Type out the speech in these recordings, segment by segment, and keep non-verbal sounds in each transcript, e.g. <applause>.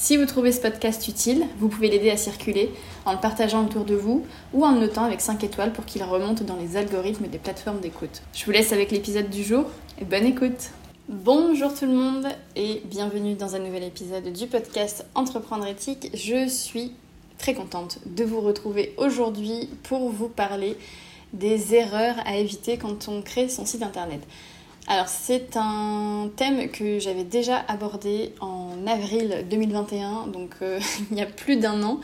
Si vous trouvez ce podcast utile, vous pouvez l'aider à circuler en le partageant autour de vous ou en notant avec 5 étoiles pour qu'il remonte dans les algorithmes des plateformes d'écoute. Je vous laisse avec l'épisode du jour et bonne écoute. Bonjour tout le monde et bienvenue dans un nouvel épisode du podcast Entreprendre éthique. Je suis très contente de vous retrouver aujourd'hui pour vous parler des erreurs à éviter quand on crée son site internet. Alors c'est un thème que j'avais déjà abordé en avril 2021, donc euh, <laughs> il y a plus d'un an.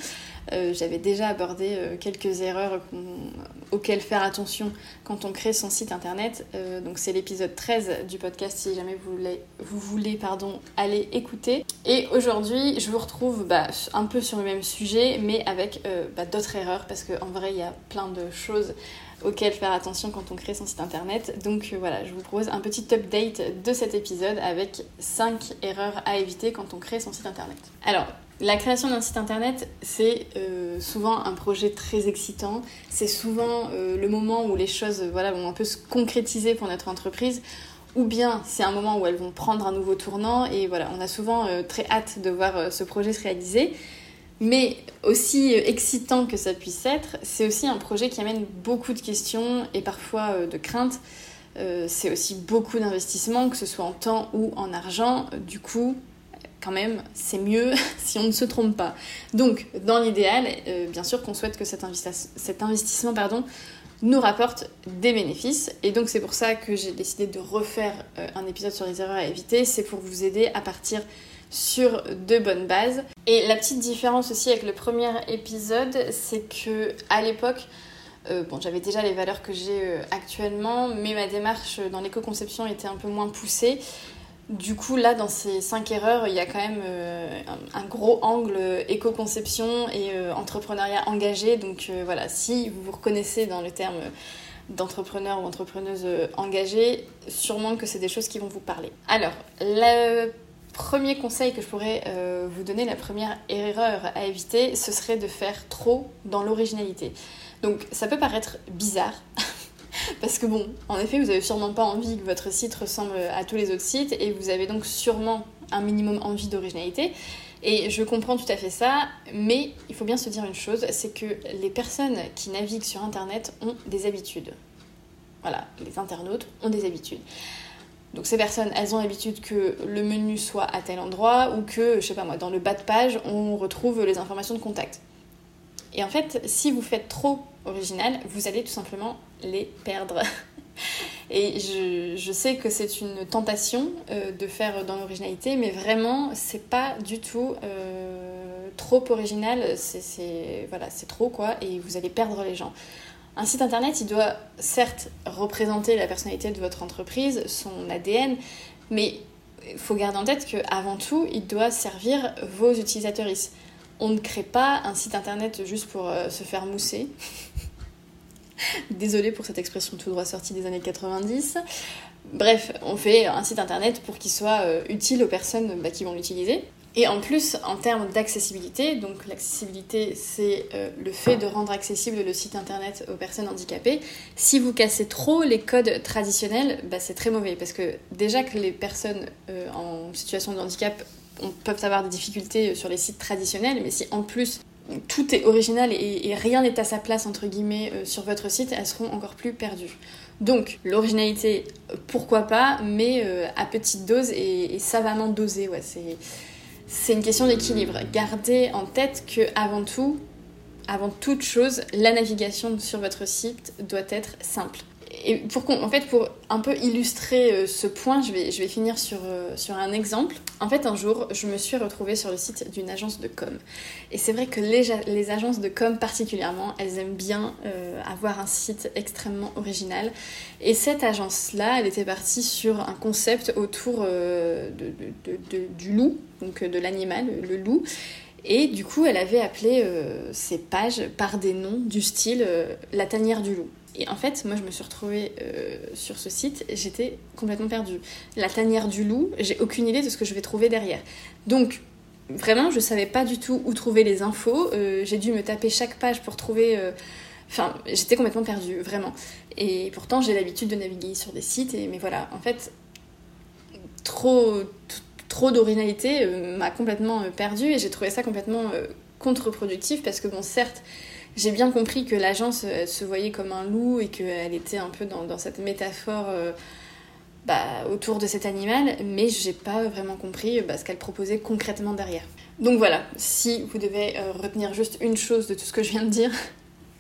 Euh, j'avais déjà abordé euh, quelques erreurs auxquelles faire attention quand on crée son site internet. donc c'est l'épisode 13 du podcast si jamais vous voulez, vous voulez pardon, aller écouter. Et aujourd'hui je vous retrouve bah, un peu sur le même sujet mais avec bah, d'autres erreurs parce qu'en vrai il y a plein de choses auxquelles faire attention quand on crée son site internet. Donc euh, voilà, je vous propose un petit update de cet épisode avec 5 erreurs à éviter quand on crée son site internet. Alors, la création d'un site internet, c'est euh, souvent un projet très excitant. C'est souvent euh, le moment où les choses voilà, vont un peu se concrétiser pour notre entreprise. Ou bien c'est un moment où elles vont prendre un nouveau tournant et voilà, on a souvent très hâte de voir ce projet se réaliser. Mais aussi excitant que ça puisse être, c'est aussi un projet qui amène beaucoup de questions et parfois euh, de craintes. Euh, c'est aussi beaucoup d'investissement, que ce soit en temps ou en argent. Du coup, quand même, c'est mieux <laughs> si on ne se trompe pas. Donc, dans l'idéal, euh, bien sûr qu'on souhaite que cet, investissement nous rapporte des bénéfices. Et donc, c'est pour ça que j'ai décidé de refaire un épisode sur les erreurs à éviter. C'est pour vous aider à partir sur de bonnes bases. Et la petite différence aussi avec le premier épisode, c'est que à l'époque, euh, j'avais déjà les valeurs que j'ai euh, actuellement, mais ma démarche dans l'éco-conception était un peu moins poussée. Du coup, là, dans ces cinq erreurs, il y a quand même euh, un, gros angle éco-conception et entrepreneuriat engagé. Donc voilà, si vous vous reconnaissez dans le terme d'entrepreneur ou entrepreneuse engagée, sûrement que c'est des choses qui vont vous parler. Alors, la premier conseil que je pourrais euh, vous donner, la première erreur à éviter, ce serait de faire trop dans l'originalité. Donc ça peut paraître bizarre, <laughs> parce que bon, en effet, vous avez sûrement pas envie que votre site ressemble à tous les autres sites, et vous avez donc sûrement un minimum envie d'originalité. Et je comprends tout à fait ça, mais il faut bien se dire une chose, c'est que les personnes qui naviguent sur Internet ont des habitudes. Voilà, les internautes ont des habitudes. Donc ces personnes, elles ont l'habitude que le menu soit à tel endroit ou que, je sais pas moi, dans le bas de page, on retrouve les informations de contact. Et en fait, si vous faites trop original, vous allez tout simplement les perdre. <laughs> Et je, sais que c'est une tentation euh, de faire dans l'originalité, mais vraiment, c'est pas du tout euh, trop original. C'est trop quoi, et vous allez perdre les gens. Un site internet, il doit certes représenter la personnalité de votre entreprise, son ADN, mais il faut garder en tête qu'avant tout, il doit servir vos utilisateurs. On ne crée pas un site internet juste pour euh, se faire mousser. <laughs> Désolée pour cette expression tout droit sortie des années 90. Bref, on fait un site internet pour qu'il soit euh, utile aux personnes bah, qui vont l'utiliser. Et en plus, en termes d'accessibilité, donc l'accessibilité, c'est euh, le fait de rendre accessible le site internet aux personnes handicapées. Si vous cassez trop les codes traditionnels, bah, c'est très mauvais parce que déjà que les personnes euh, en situation de handicap peuvent avoir des difficultés sur les sites traditionnels, mais si en plus tout est original et, rien n'est à sa place entre guillemets euh, sur votre site, elles seront encore plus perdues. Donc l'originalité, pourquoi pas, mais à petite dose et, savamment dosée, c'est une question d'équilibre. Gardez en tête que avant tout, avant toute chose, la navigation sur votre site doit être simple. Et pour, en fait, pour un peu illustrer euh, ce point, je vais, je vais finir sur, euh, sur un exemple. En fait, un jour, je me suis retrouvée sur le site d'une agence de com. Et c'est vrai que les, les, agences de com particulièrement, elles aiment bien euh, avoir un site extrêmement original. Et cette agence-là, elle était partie sur un concept autour de, de, du loup, donc de l'animal, le loup. Et du coup, elle avait appelé ces pages par des noms du style La tanière du loup. Et en fait, moi, je me suis retrouvée sur ce site j'étais complètement perdue. La tanière du loup, j'ai aucune idée de ce que je vais trouver derrière. Donc, vraiment, je savais pas du tout où trouver les infos. Euh, j'ai dû me taper chaque page pour trouver. Euh, enfin, j'étais complètement perdue, vraiment. Et pourtant, j'ai l'habitude de naviguer sur des sites. Mais voilà, en fait, trop, trop d'originalité euh, m'a complètement perdue et j'ai trouvé ça complètement contre-productif parce que, bon, certes, j'ai bien compris que l'agence se voyait comme un loup et qu'elle était un peu dans, cette métaphore bah, autour de cet animal, mais j'ai pas vraiment compris bah, ce qu'elle proposait concrètement derrière. Donc voilà, si vous devez euh, retenir juste une chose de tout ce que je viens de dire,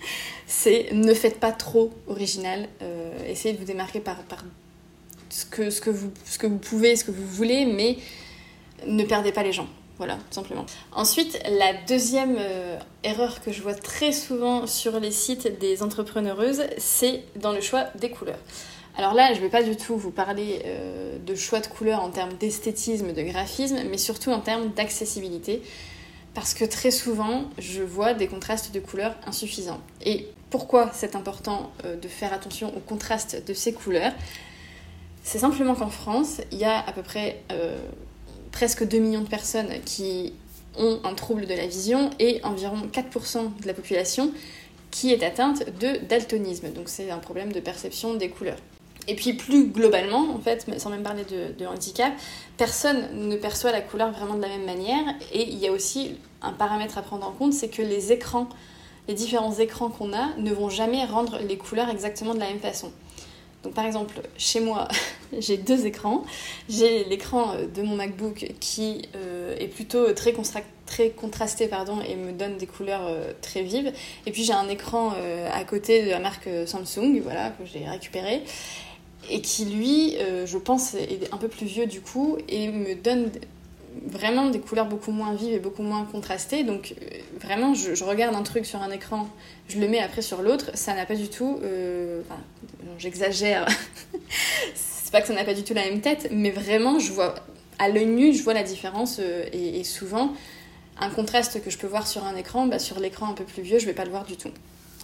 <laughs> c'est ne faites pas trop original, euh, essayez de vous démarquer par, ce, que vous, ce que vous pouvez, ce que vous voulez, mais ne perdez pas les gens. Voilà, tout simplement. Ensuite, la deuxième euh, erreur que je vois très souvent sur les sites des entrepreneureuses, c'est dans le choix des couleurs. Alors là, je ne vais pas du tout vous parler euh, de choix de couleurs en termes d'esthétisme, de graphisme, mais surtout en termes d'accessibilité. Parce que très souvent, je vois des contrastes de couleurs insuffisants. Et pourquoi c'est important euh, de faire attention au contraste de ces couleurs? C'est simplement qu'en France, il y a à peu près presque 2 millions de personnes qui ont un trouble de la vision et environ 4% de la population qui est atteinte de daltonisme. Donc c'est un problème de perception des couleurs. Et puis plus globalement, en fait, sans même parler de, handicap, personne ne perçoit la couleur vraiment de la même manière. Et il y a aussi un paramètre à prendre en compte, c'est que les écrans, les différents écrans qu'on a, ne vont jamais rendre les couleurs exactement de la même façon. Donc par exemple, chez moi, <laughs> j'ai deux écrans. J'ai l'écran euh, de mon MacBook qui euh, est plutôt très, contrasté pardon, et me donne des couleurs euh, très vives. Et puis j'ai un écran à côté de la marque Samsung, voilà, que j'ai récupéré et qui lui, je pense, est un peu plus vieux du coup et me donne vraiment des couleurs beaucoup moins vives et beaucoup moins contrastées. Donc euh, vraiment, je, regarde un truc sur un écran, je le mets après sur l'autre, ça n'a pas du tout... Euh, j'exagère. <laughs> c'est pas que ça n'a pas du tout la même tête, mais vraiment, je vois... À l'œil nu, je vois la différence et, souvent, un contraste que je peux voir sur un écran, bah, sur l'écran un peu plus vieux, je vais pas le voir du tout.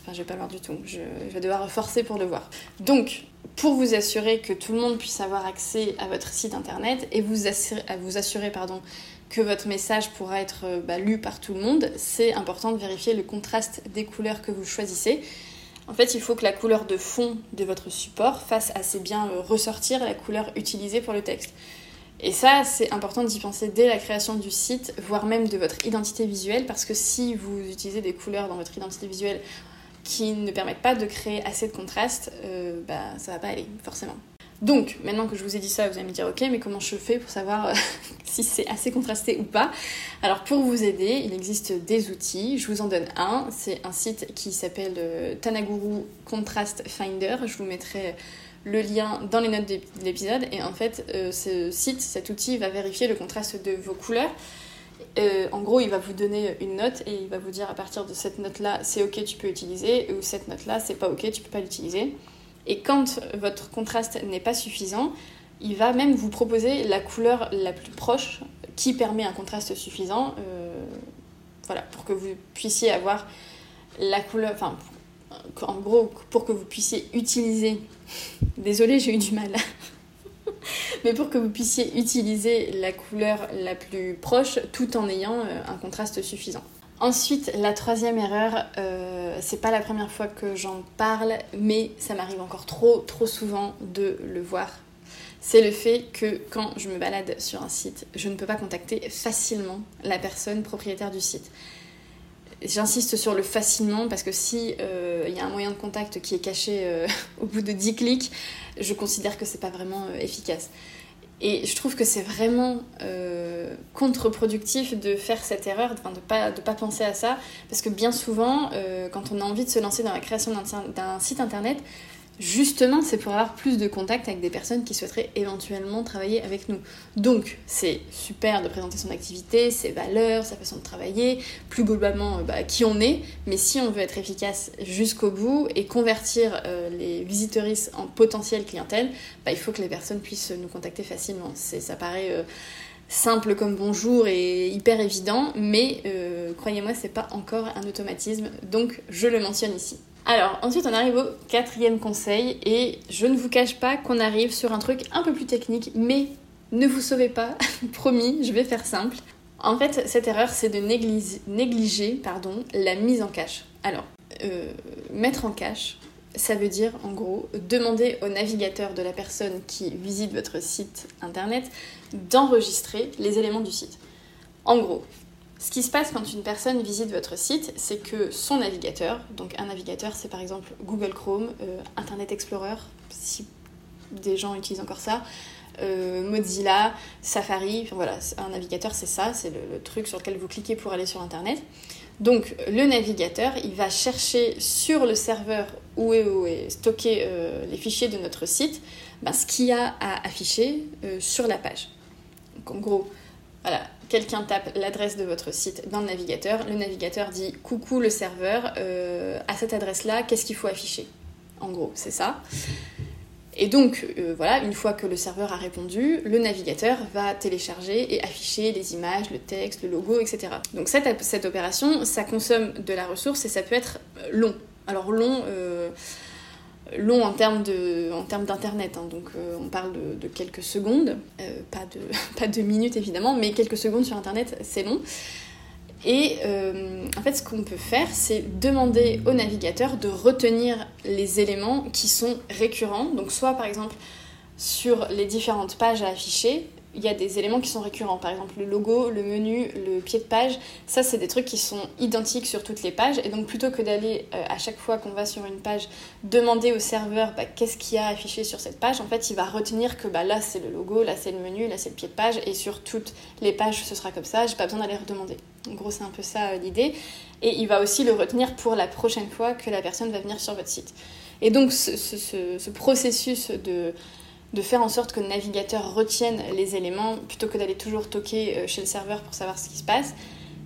Enfin, je vais pas le voir du tout. Je, je vais devoir forcer pour le voir. Donc, pour vous assurer que tout le monde puisse avoir accès à votre site internet et vous assurer, pardon, que votre message pourra être euh, bah, lu par tout le monde, c'est important de vérifier le contraste des couleurs que vous choisissez. En fait, il faut que la couleur de fond de votre support fasse assez bien euh, ressortir la couleur utilisée pour le texte. Et ça, c'est important d'y penser dès la création du site, voire même de votre identité visuelle, parce que si vous utilisez des couleurs dans votre identité visuelle qui ne permettent pas de créer assez de contraste, euh, bah, ça va pas aller, forcément. Donc, maintenant que je vous ai dit ça, vous allez me dire, ok, mais comment je fais pour savoir euh, <laughs> si c'est assez contrasté ou pas? Alors, pour vous aider, il existe des outils. Je vous en donne un. C'est un site qui s'appelle euh, Tanaguru Contrast Finder. Je vous mettrai le lien dans les notes de l'épisode. Et en fait, ce site, cet outil va vérifier le contraste de vos couleurs euh, en gros, il va vous donner une note et il va vous dire à partir de cette note-là, c'est ok, tu peux utiliser, ou cette note-là, c'est pas ok, tu peux pas l'utiliser. Et quand votre contraste n'est pas suffisant, il va même vous proposer la couleur la plus proche qui permet un contraste suffisant, euh, voilà, pour que vous puissiez avoir la couleur, enfin, en gros, pour que vous puissiez utiliser. <laughs> Désolée, j'ai eu du mal <laughs> mais pour que vous puissiez utiliser la couleur la plus proche tout en ayant euh, un contraste suffisant. Ensuite, la troisième erreur, euh, c'est pas la première fois que j'en parle, mais ça m'arrive encore trop, trop souvent de le voir. C'est le fait que quand je me balade sur un site, je ne peux pas contacter facilement la personne propriétaire du site. J'insiste sur le facilement parce que si euh, il y a un moyen de contact qui est caché euh, <laughs> au bout de 10 clics, je considère que c'est pas vraiment euh, efficace. Et je trouve que c'est vraiment contre-productif de faire cette erreur, de ne pas, de pas penser à ça, parce que bien souvent, quand on a envie de se lancer dans la création d'un site internet, justement, c'est pour avoir plus de contact avec des personnes qui souhaiteraient éventuellement travailler avec nous. Donc, c'est super de présenter son activité, ses valeurs, sa façon de travailler, plus globalement euh, bah, qui on est, mais si on veut être efficace jusqu'au bout et convertir euh, les visiteuristes en potentielle clientèle, bah, il faut que les personnes puissent nous contacter facilement. Ça paraît... Euh, simple comme bonjour et hyper évident, mais croyez-moi, c'est pas encore un automatisme, donc je le mentionne ici. Alors, ensuite, on arrive au quatrième conseil, et je ne vous cache pas qu'on arrive sur un truc un peu plus technique, mais ne vous sauvez pas, <laughs> promis, je vais faire simple. En fait, cette erreur, c'est de négliger, la mise en cache. Alors, euh, mettre en cache, ça veut dire en gros demander au navigateur de la personne qui visite votre site internet d'enregistrer les éléments du site. En gros, ce qui se passe quand une personne visite votre site, c'est que son navigateur, donc un navigateur c'est par exemple Google Chrome, euh, Internet Explorer, si des gens utilisent encore ça, euh, Mozilla, Safari, enfin voilà, un navigateur c'est ça, c'est le, truc sur lequel vous cliquez pour aller sur Internet. Donc le navigateur, il va chercher sur le serveur où est, stocké euh, les fichiers de notre site, ben, ce qu'il y a à afficher sur la page. Donc en gros, voilà, quelqu'un tape l'adresse de votre site dans le navigateur, le navigateur dit coucou le serveur, euh, à cette adresse-là, qu'est-ce qu'il faut afficher? En gros, c'est ça. Et donc, euh, voilà, une fois que le serveur a répondu, le navigateur va télécharger et afficher les images, le texte, le logo, etc. Donc cette, opération, ça consomme de la ressource et ça peut être long. Alors long, euh, long en termes de, en termes d'internet. Hein. donc euh, on parle de, quelques secondes, euh, pas de <laughs> pas de minutes évidemment, mais quelques secondes sur internet, c'est long. Et euh, en fait, ce qu'on peut faire, c'est demander au navigateur de retenir les éléments qui sont récurrents. Donc soit par exemple sur les différentes pages à afficher, il y a des éléments qui sont récurrents. Par exemple, le logo, le menu, le pied de page, ça, c'est des trucs qui sont identiques sur toutes les pages. Et donc, plutôt que d'aller euh, à chaque fois qu'on va sur une page demander au serveur bah, qu'est-ce qu'il y a affiché sur cette page, en fait, il va retenir que bah, là, c'est le logo, là, c'est le menu, là, c'est le pied de page. Et sur toutes les pages, ce sera comme ça. J'ai pas besoin d'aller redemander. En gros, c'est un peu ça euh, l'idée. Et il va aussi le retenir pour la prochaine fois que la personne va venir sur votre site. Et donc, ce processus de de faire en sorte que le navigateur retienne les éléments plutôt que d'aller toujours toquer euh, chez le serveur pour savoir ce qui se passe.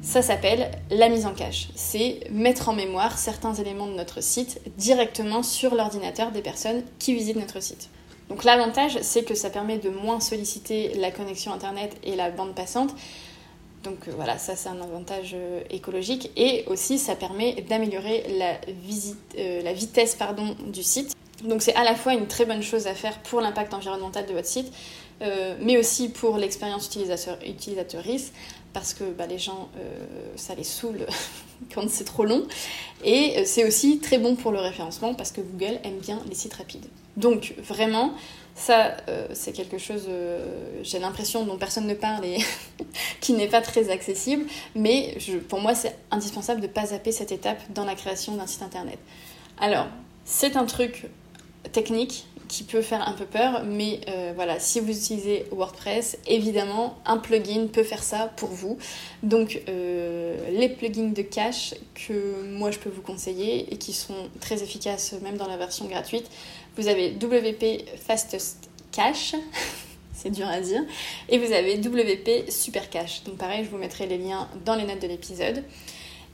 Ça s'appelle la mise en cache. C'est mettre en mémoire certains éléments de notre site directement sur l'ordinateur des personnes qui visitent notre site. Donc l'avantage, c'est que ça permet de moins solliciter la connexion Internet et la bande passante. Donc euh, voilà, ça c'est un avantage euh, écologique. Et aussi, ça permet d'améliorer la, vitesse du site donc c'est à la fois une très bonne chose à faire pour l'impact environnemental de votre site, euh, mais aussi pour l'expérience utilisateur, utilisatrice, parce que bah, les gens, euh, ça les saoule <laughs> quand c'est trop long. Et euh, c'est aussi très bon pour le référencement, parce que Google aime bien les sites rapides. Donc vraiment, ça, c'est quelque chose, j'ai l'impression, dont personne ne parle et <laughs> qui n'est pas très accessible, mais pour moi, c'est indispensable de ne pas zapper cette étape dans la création d'un site internet. Alors, c'est un truc technique qui peut faire un peu peur, mais euh, voilà, si vous utilisez WordPress, évidemment, un plugin peut faire ça pour vous. Donc, euh, les plugins de cache que moi je peux vous conseiller et qui sont très efficaces même dans la version gratuite, vous avez WP Fastest Cache. <laughs> c'est dur à dire. Et vous avez WP Super Cache. Donc pareil, je vous mettrai les liens dans les notes de l'épisode.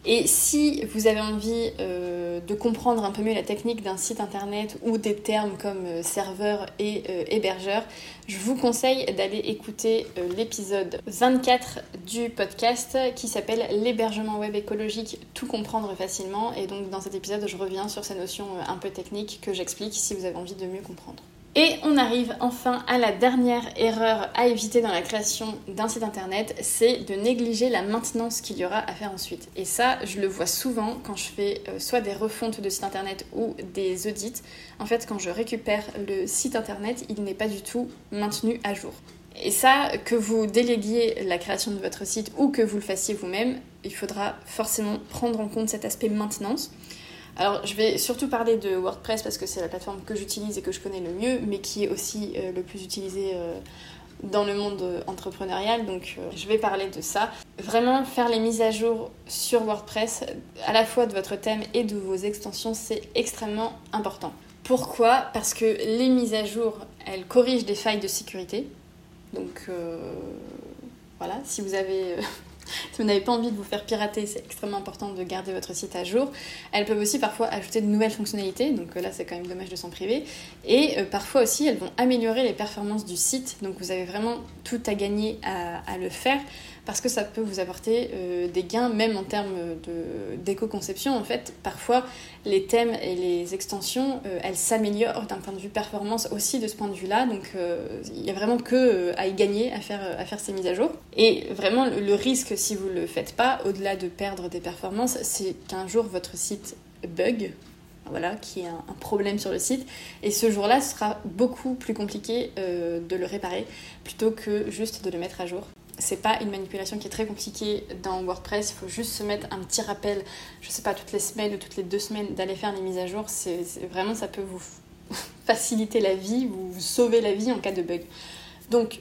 Et si vous avez envie euh, de comprendre un peu mieux la technique d'un site internet ou des termes comme euh, serveur et euh, hébergeur, je vous conseille d'aller écouter l'épisode 24 du podcast qui s'appelle L'hébergement web écologique, tout comprendre facilement. Et donc dans cet épisode, je reviens sur ces notions un peu techniques que j'explique si vous avez envie de mieux comprendre. Et on arrive enfin à la dernière erreur à éviter dans la création d'un site internet, c'est de négliger la maintenance qu'il y aura à faire ensuite. Et ça, je le vois souvent quand je fais euh, soit des refontes de site internet ou des audits. En fait, quand je récupère le site internet, il n'est pas du tout maintenu à jour. Et ça, que vous déléguiez la création de votre site ou que vous le fassiez vous-même, il faudra forcément prendre en compte cet aspect maintenance. Alors, je vais surtout parler de WordPress parce que c'est la plateforme que j'utilise et que je connais le mieux, mais qui est aussi euh, le plus utilisée euh, dans le monde entrepreneurial. Donc, euh, je vais parler de ça. Vraiment, faire les mises à jour sur WordPress, à la fois de votre thème et de vos extensions, c'est extrêmement important. Pourquoi? Parce que les mises à jour, elles corrigent des failles de sécurité. Donc, voilà, si vous avez si vous n'avez pas envie de vous faire pirater, c'est extrêmement important de garder votre site à jour. Elles peuvent aussi parfois ajouter de nouvelles fonctionnalités, donc là c'est quand même dommage de s'en priver. Et parfois aussi elles vont améliorer les performances du site, donc vous avez vraiment tout à gagner à le faire parce que ça peut vous apporter euh, des gains même en termes d'éco-conception. En fait, parfois, les thèmes et les extensions, euh, elles s'améliorent d'un point de vue performance aussi de ce point de vue-là. Donc, euh, il n'y a vraiment que à y gagner à faire, à faire ces mises à jour. Et vraiment, le, risque, si vous ne le faites pas, au-delà de perdre des performances, c'est qu'un jour, votre site bug, voilà, qui est un, problème sur le site. Et ce jour-là, ce sera beaucoup plus compliqué de le réparer plutôt que juste de le mettre à jour c'est pas une manipulation qui est très compliquée dans WordPress. Il faut juste se mettre un petit rappel, je sais pas, toutes les semaines ou toutes les deux semaines d'aller faire les mises à jour. C'est vraiment, ça peut vous <laughs> faciliter la vie, vous, sauver la vie en cas de bug. Donc,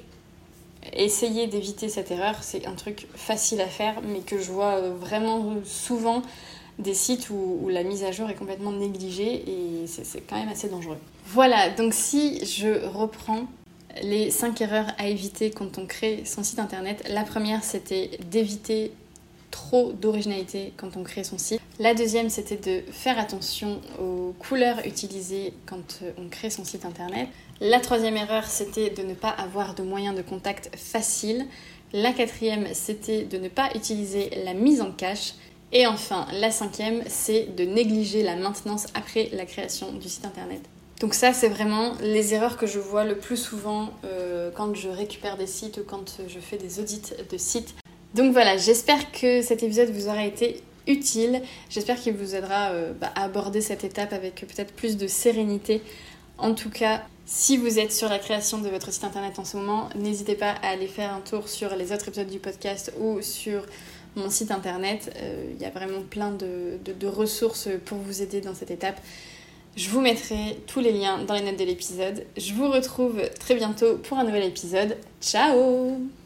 essayez d'éviter cette erreur. C'est un truc facile à faire, mais que je vois vraiment souvent des sites où, où, la mise à jour est complètement négligée et c'est quand même assez dangereux. Voilà, donc si je reprends les 5 erreurs à éviter quand on crée son site internet. La première, c'était d'éviter trop d'originalité quand on crée son site. La deuxième, c'était de faire attention aux couleurs utilisées quand on crée son site internet. La troisième erreur, c'était de ne pas avoir de moyens de contact faciles. La quatrième, c'était de ne pas utiliser la mise en cache. Et enfin, la cinquième, c'est de négliger la maintenance après la création du site internet. Donc ça, c'est vraiment les erreurs que je vois le plus souvent euh, quand je récupère des sites ou quand je fais des audits de sites. Donc voilà, j'espère que cet épisode vous aura été utile. J'espère qu'il vous aidera euh, bah, à aborder cette étape avec peut-être plus de sérénité. En tout cas, si vous êtes sur la création de votre site internet en ce moment, n'hésitez pas à aller faire un tour sur les autres épisodes du podcast ou sur mon site internet. Euh, il y a vraiment plein de ressources pour vous aider dans cette étape. Je vous mettrai tous les liens dans les notes de l'épisode. Je vous retrouve très bientôt pour un nouvel épisode. Ciao